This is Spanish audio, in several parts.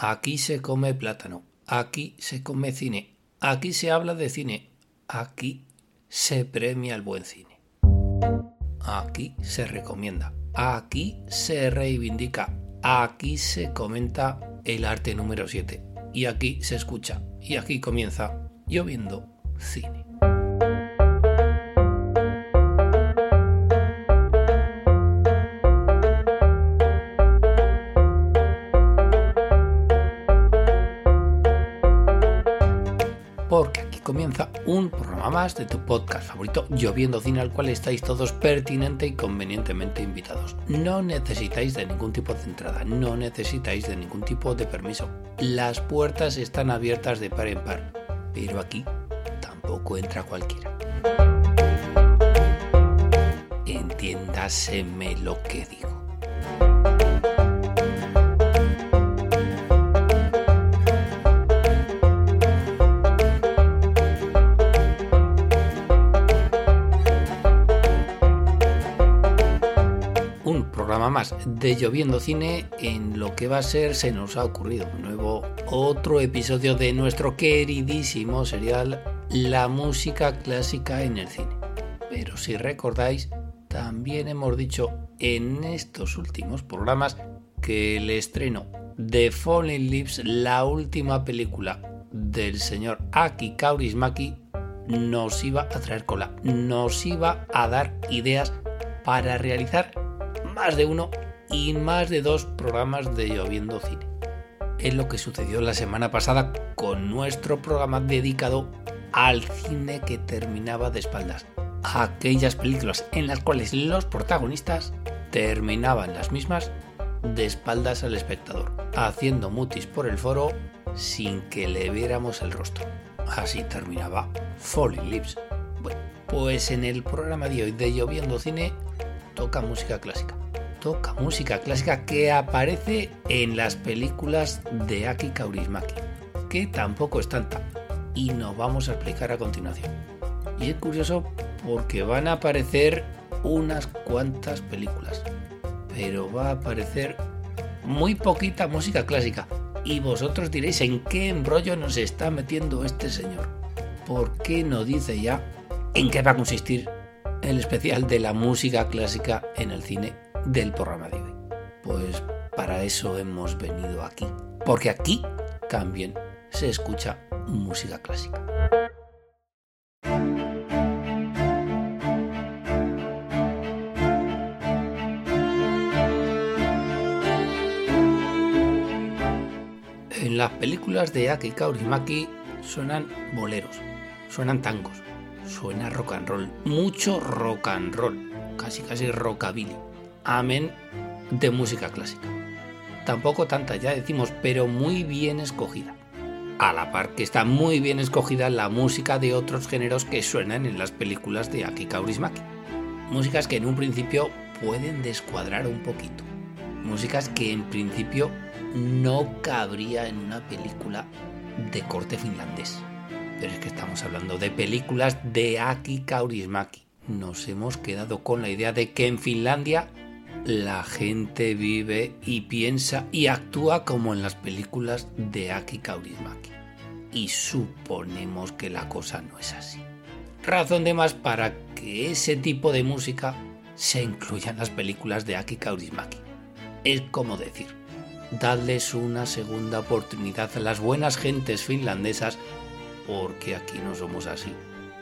Aquí se come plátano. Aquí se come cine. Aquí se habla de cine. Aquí se premia el buen cine. Aquí se recomienda. Aquí se reivindica. Aquí se comenta el arte número 7. Y aquí se escucha. Y aquí comienza lloviendo cine. Comienza un programa más de tu podcast favorito, Lloviendo Cine, al cual estáis todos pertinente y convenientemente invitados. No necesitáis de ningún tipo de entrada, no necesitáis de ningún tipo de permiso. Las puertas están abiertas de par en par, pero aquí tampoco entra cualquiera. Entiéndaseme lo que digo. Más de Lloviendo Cine en lo que va a ser Se nos ha ocurrido un nuevo otro episodio de nuestro queridísimo serial La música clásica en el cine. Pero si recordáis, también hemos dicho en estos últimos programas que el estreno de Falling Lips, la última película del señor Aki Kaurismaki, nos iba a traer cola, nos iba a dar ideas para realizar más de uno y más de dos programas de Lloviendo Cine. Es lo que sucedió la semana pasada con nuestro programa dedicado al cine que terminaba de espaldas. Aquellas películas en las cuales los protagonistas terminaban las mismas de espaldas al espectador, haciendo mutis por el foro sin que le viéramos el rostro. Así terminaba Falling Lips. Bueno, pues en el programa de hoy de Lloviendo Cine toca música clásica toca música clásica que aparece en las películas de Aki Kaurismaki, que tampoco es tanta, y nos vamos a explicar a continuación. Y es curioso porque van a aparecer unas cuantas películas, pero va a aparecer muy poquita música clásica. Y vosotros diréis en qué embrollo nos está metiendo este señor. ¿Por qué no dice ya en qué va a consistir el especial de la música clásica en el cine del programa de hoy. Pues para eso hemos venido aquí. Porque aquí también se escucha música clásica. En las películas de Aki Kaurismaki suenan boleros, suenan tangos, suena rock and roll, mucho rock and roll, casi casi rockabilly amén de música clásica. Tampoco tanta, ya decimos, pero muy bien escogida. A la par que está muy bien escogida la música de otros géneros que suenan en las películas de Aki Kaurismäki. Músicas que en un principio pueden descuadrar un poquito. Músicas que en principio no cabría en una película de corte finlandés. Pero es que estamos hablando de películas de Aki Kaurismäki. Nos hemos quedado con la idea de que en Finlandia la gente vive y piensa y actúa como en las películas de Aki Kaurismäki. Y suponemos que la cosa no es así. Razón de más para que ese tipo de música se incluya en las películas de Aki Kaurismäki. Es como decir, dadles una segunda oportunidad a las buenas gentes finlandesas porque aquí no somos así.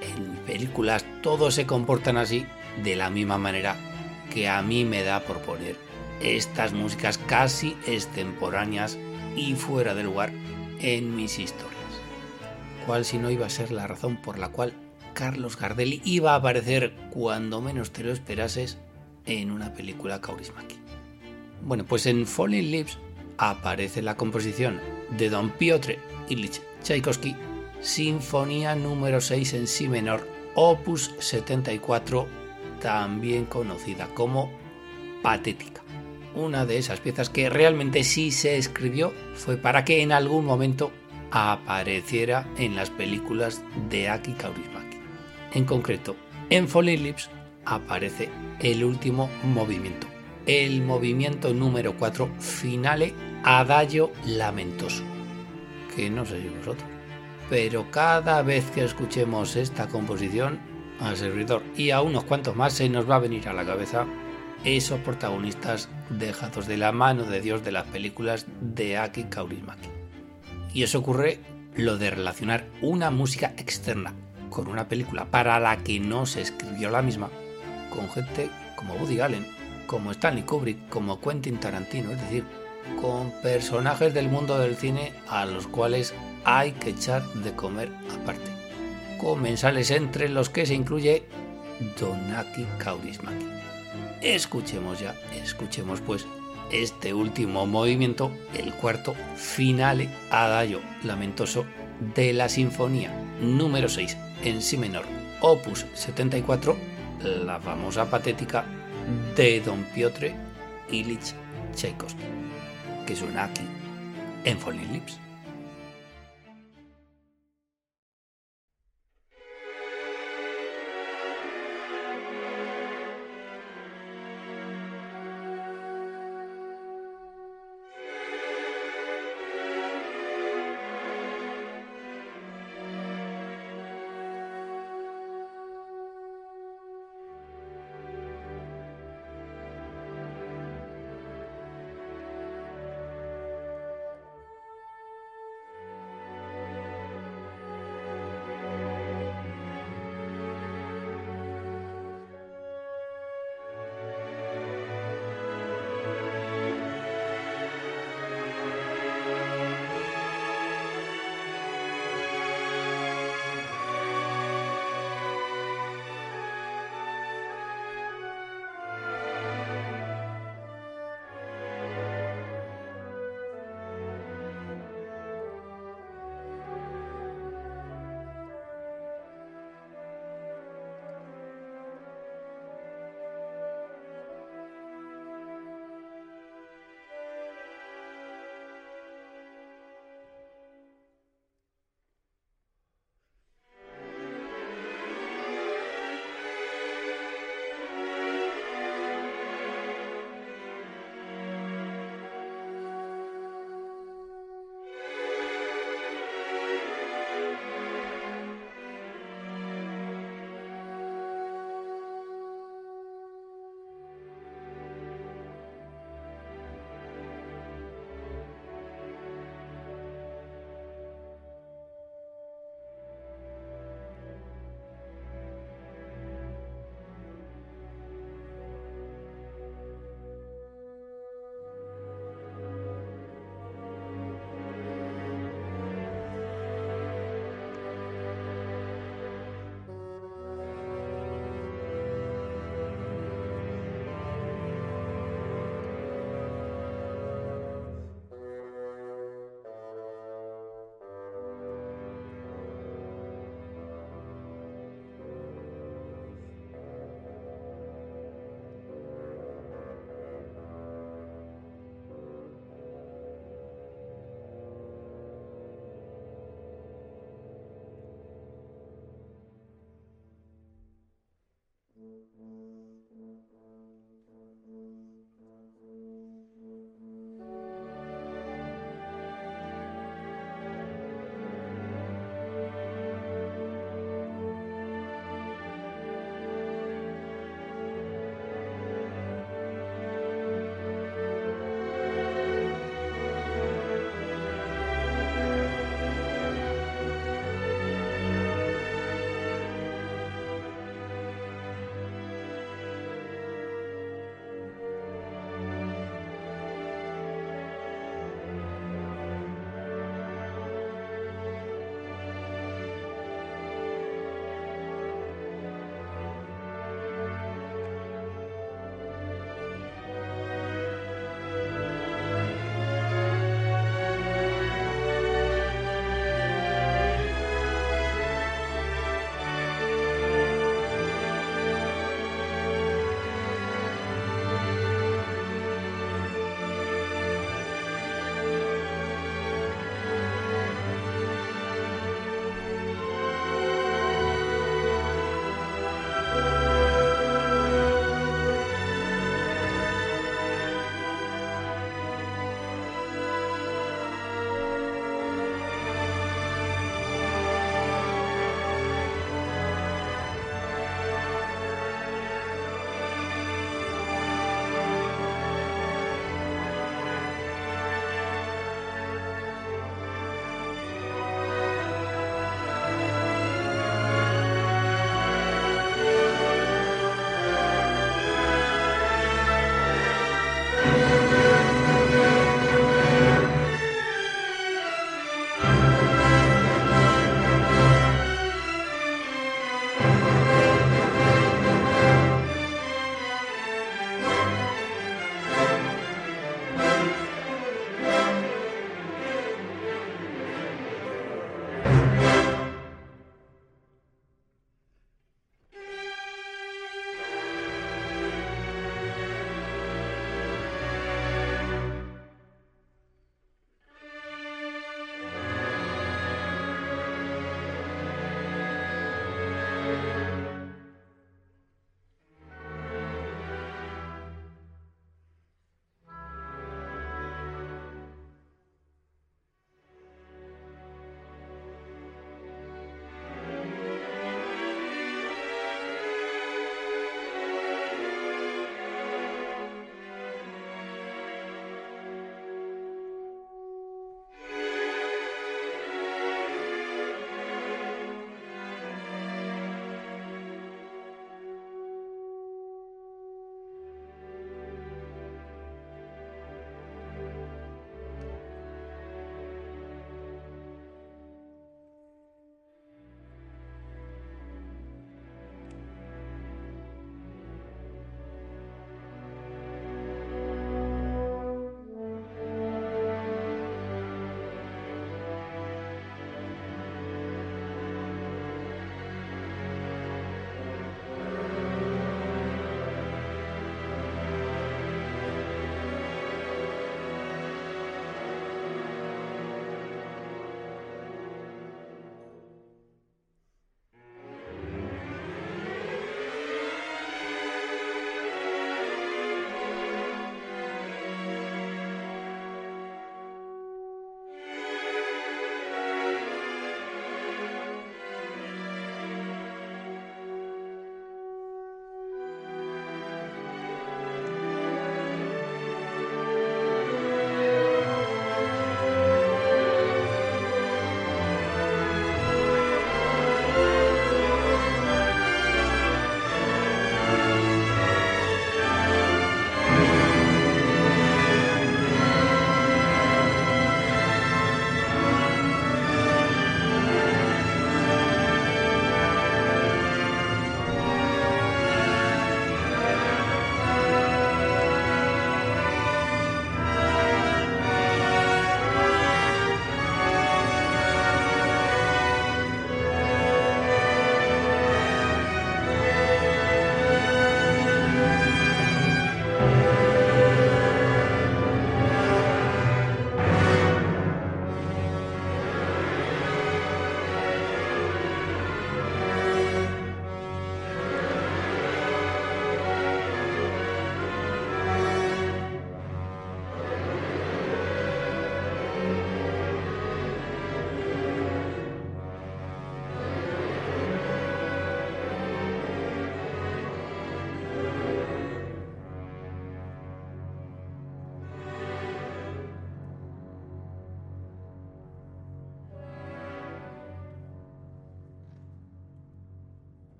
En películas todos se comportan así de la misma manera que a mí me da por poner estas músicas casi extemporáneas y fuera de lugar en mis historias. ¿Cuál si no iba a ser la razón por la cual Carlos Gardelli iba a aparecer cuando menos te lo esperases en una película Kaurismäki? Bueno, pues en Falling Lips aparece la composición de Don Piotr Ilich Tchaikovsky, Sinfonía número 6 en Si menor, opus 74 también conocida como Patética. Una de esas piezas que realmente sí se escribió fue para que en algún momento apareciera en las películas de Aki Kaurismäki. En concreto, en Falling Lips aparece el último movimiento, el movimiento número 4, finale Adagio Lamentoso, que no sé si vosotros, pero cada vez que escuchemos esta composición, al servidor y a unos cuantos más se nos va a venir a la cabeza esos protagonistas dejados de la mano de Dios de las películas de Aki Kaurismäki. Y eso ocurre lo de relacionar una música externa con una película para la que no se escribió la misma, con gente como Woody Allen, como Stanley Kubrick, como Quentin Tarantino, es decir, con personajes del mundo del cine a los cuales hay que echar de comer aparte. Comensales entre los que se incluye Donaki Kaurismäki. Escuchemos ya, escuchemos pues este último movimiento, el cuarto finale adagio lamentoso de la sinfonía número 6 en si menor, opus 74, la famosa patética de Don Piotr Ilich Tchaikovsky, que suena aquí en Falling Lips.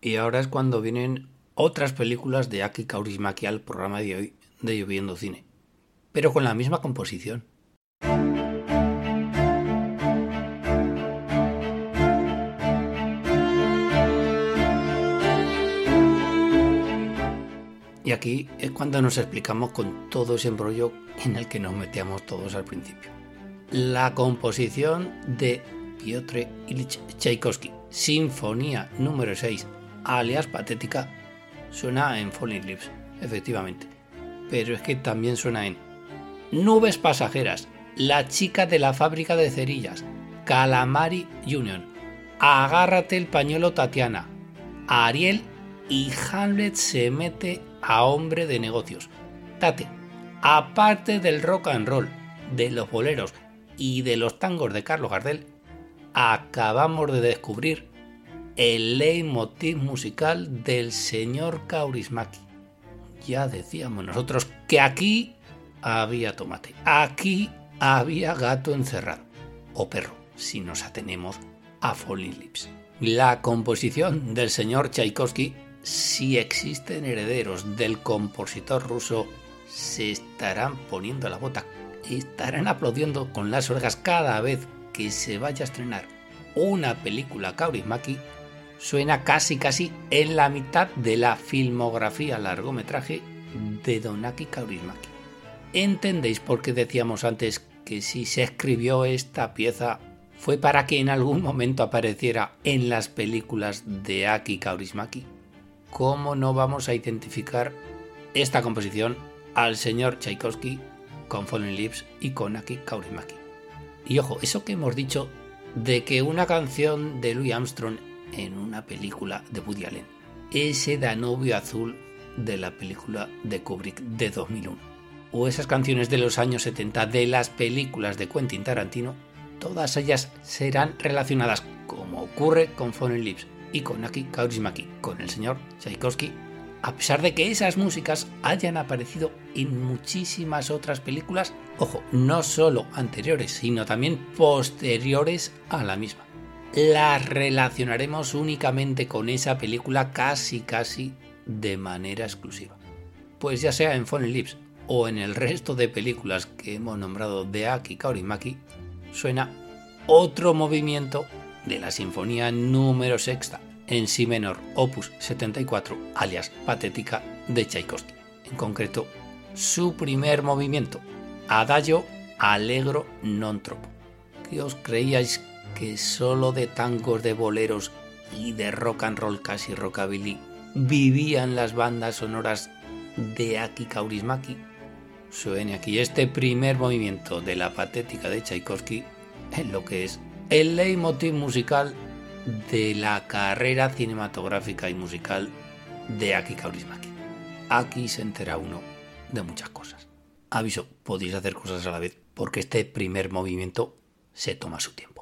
Y ahora es cuando vienen otras películas de Aki Kaurismäki al programa de hoy de Lloviendo Cine, pero con la misma composición. Y aquí es cuando nos explicamos con todo ese embrollo en el que nos metíamos todos al principio. La composición de Piotr Ilich Tchaikovsky, Sinfonía número 6, alias Patética, suena en Falling Lips, efectivamente. Pero es que también suena en Nubes Pasajeras, La chica de la fábrica de cerillas, Calamari Union, Agárrate el pañuelo Tatiana, Ariel y Hamlet se mete a hombre de negocios. Tate, aparte del rock and roll, de los boleros y de los tangos de Carlos Gardel, acabamos de descubrir el leitmotiv musical del señor Kaurismaki. Ya decíamos nosotros que aquí había tomate, aquí había gato encerrado, o perro, si nos atenemos a Falling Lips. La composición del señor Tchaikovsky si existen herederos del compositor ruso, se estarán poniendo la bota, estarán aplaudiendo con las orejas cada vez que se vaya a estrenar una película Kaurismaki, suena casi casi en la mitad de la filmografía largometraje de Donaki Kaurismaki. ¿Entendéis por qué decíamos antes que si se escribió esta pieza fue para que en algún momento apareciera en las películas de Aki Kaurismaki? ¿cómo no vamos a identificar esta composición al señor Tchaikovsky con Fallen Lips y con Aki Kaurismäki? Y ojo, eso que hemos dicho de que una canción de Louis Armstrong en una película de Woody Allen, ese Danubio azul de la película de Kubrick de 2001, o esas canciones de los años 70 de las películas de Quentin Tarantino, todas ellas serán relacionadas, como ocurre con Fallen Lips y con Aki Kaurismäki, con el señor Tchaikovsky, a pesar de que esas músicas hayan aparecido en muchísimas otras películas, ojo, no solo anteriores, sino también posteriores a la misma. Las relacionaremos únicamente con esa película casi casi de manera exclusiva. Pues ya sea en Fallen Lips o en el resto de películas que hemos nombrado de Aki Kaurismäki, suena otro movimiento de la Sinfonía número sexta en Si menor, opus 74, alias Patética de Tchaikovsky. En concreto, su primer movimiento, Adagio Allegro non troppo. ¿Qué os creíais que solo de tangos de boleros y de rock and roll casi rockabilly vivían las bandas sonoras de Aki Kaurismaki? Suene aquí este primer movimiento de la patética de Tchaikovsky en lo que es el leitmotiv musical de la carrera cinematográfica y musical de Aki Kaurismäki. Aquí se entera uno de muchas cosas. Aviso, podéis hacer cosas a la vez porque este primer movimiento se toma su tiempo.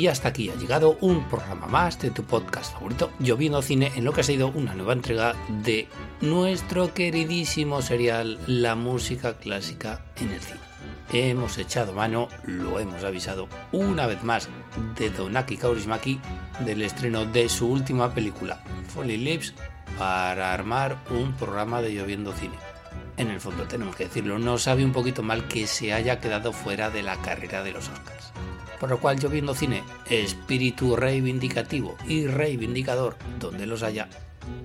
Y hasta aquí ha llegado un programa más de tu podcast favorito, Lloviendo Cine, en lo que ha sido una nueva entrega de nuestro queridísimo serial La música clásica en el cine. Hemos echado mano, lo hemos avisado una vez más, de Donaki Kaurismaki del estreno de su última película, Folly Lips, para armar un programa de Lloviendo Cine. En el fondo tenemos que decirlo, no sabe un poquito mal que se haya quedado fuera de la carrera de los Oscars. Por lo cual Lloviendo Cine, espíritu reivindicativo y reivindicador donde los haya,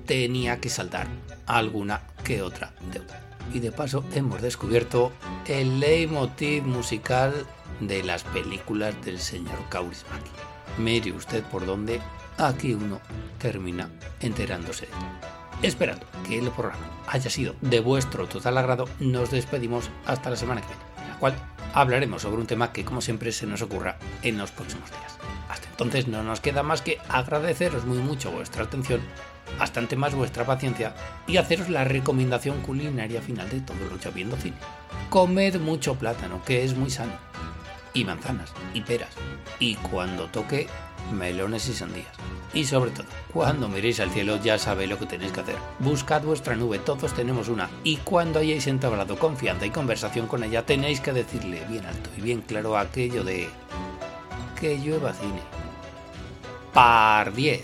tenía que saltar alguna que otra deuda. Y de paso hemos descubierto el leitmotiv musical de las películas del señor Kaurismäki. Mire usted por dónde aquí uno termina enterándose. Esperando que el programa haya sido de vuestro total agrado, nos despedimos hasta la semana que viene, en la cual hablaremos sobre un tema que como siempre se nos ocurra en los próximos días. Hasta entonces no nos queda más que agradeceros muy mucho vuestra atención, bastante más vuestra paciencia y haceros la recomendación culinaria final de todo lo viendo cine. Comed mucho plátano, que es muy sano, y manzanas, y peras, y cuando toque, melones y sandías. Y sobre todo, cuando miréis al cielo ya sabéis lo que tenéis que hacer. Buscad vuestra nube, todos tenemos una. Y cuando hayáis entablado confianza y conversación con ella, tenéis que decirle bien alto y bien claro aquello de... que llueva cine. Par 10.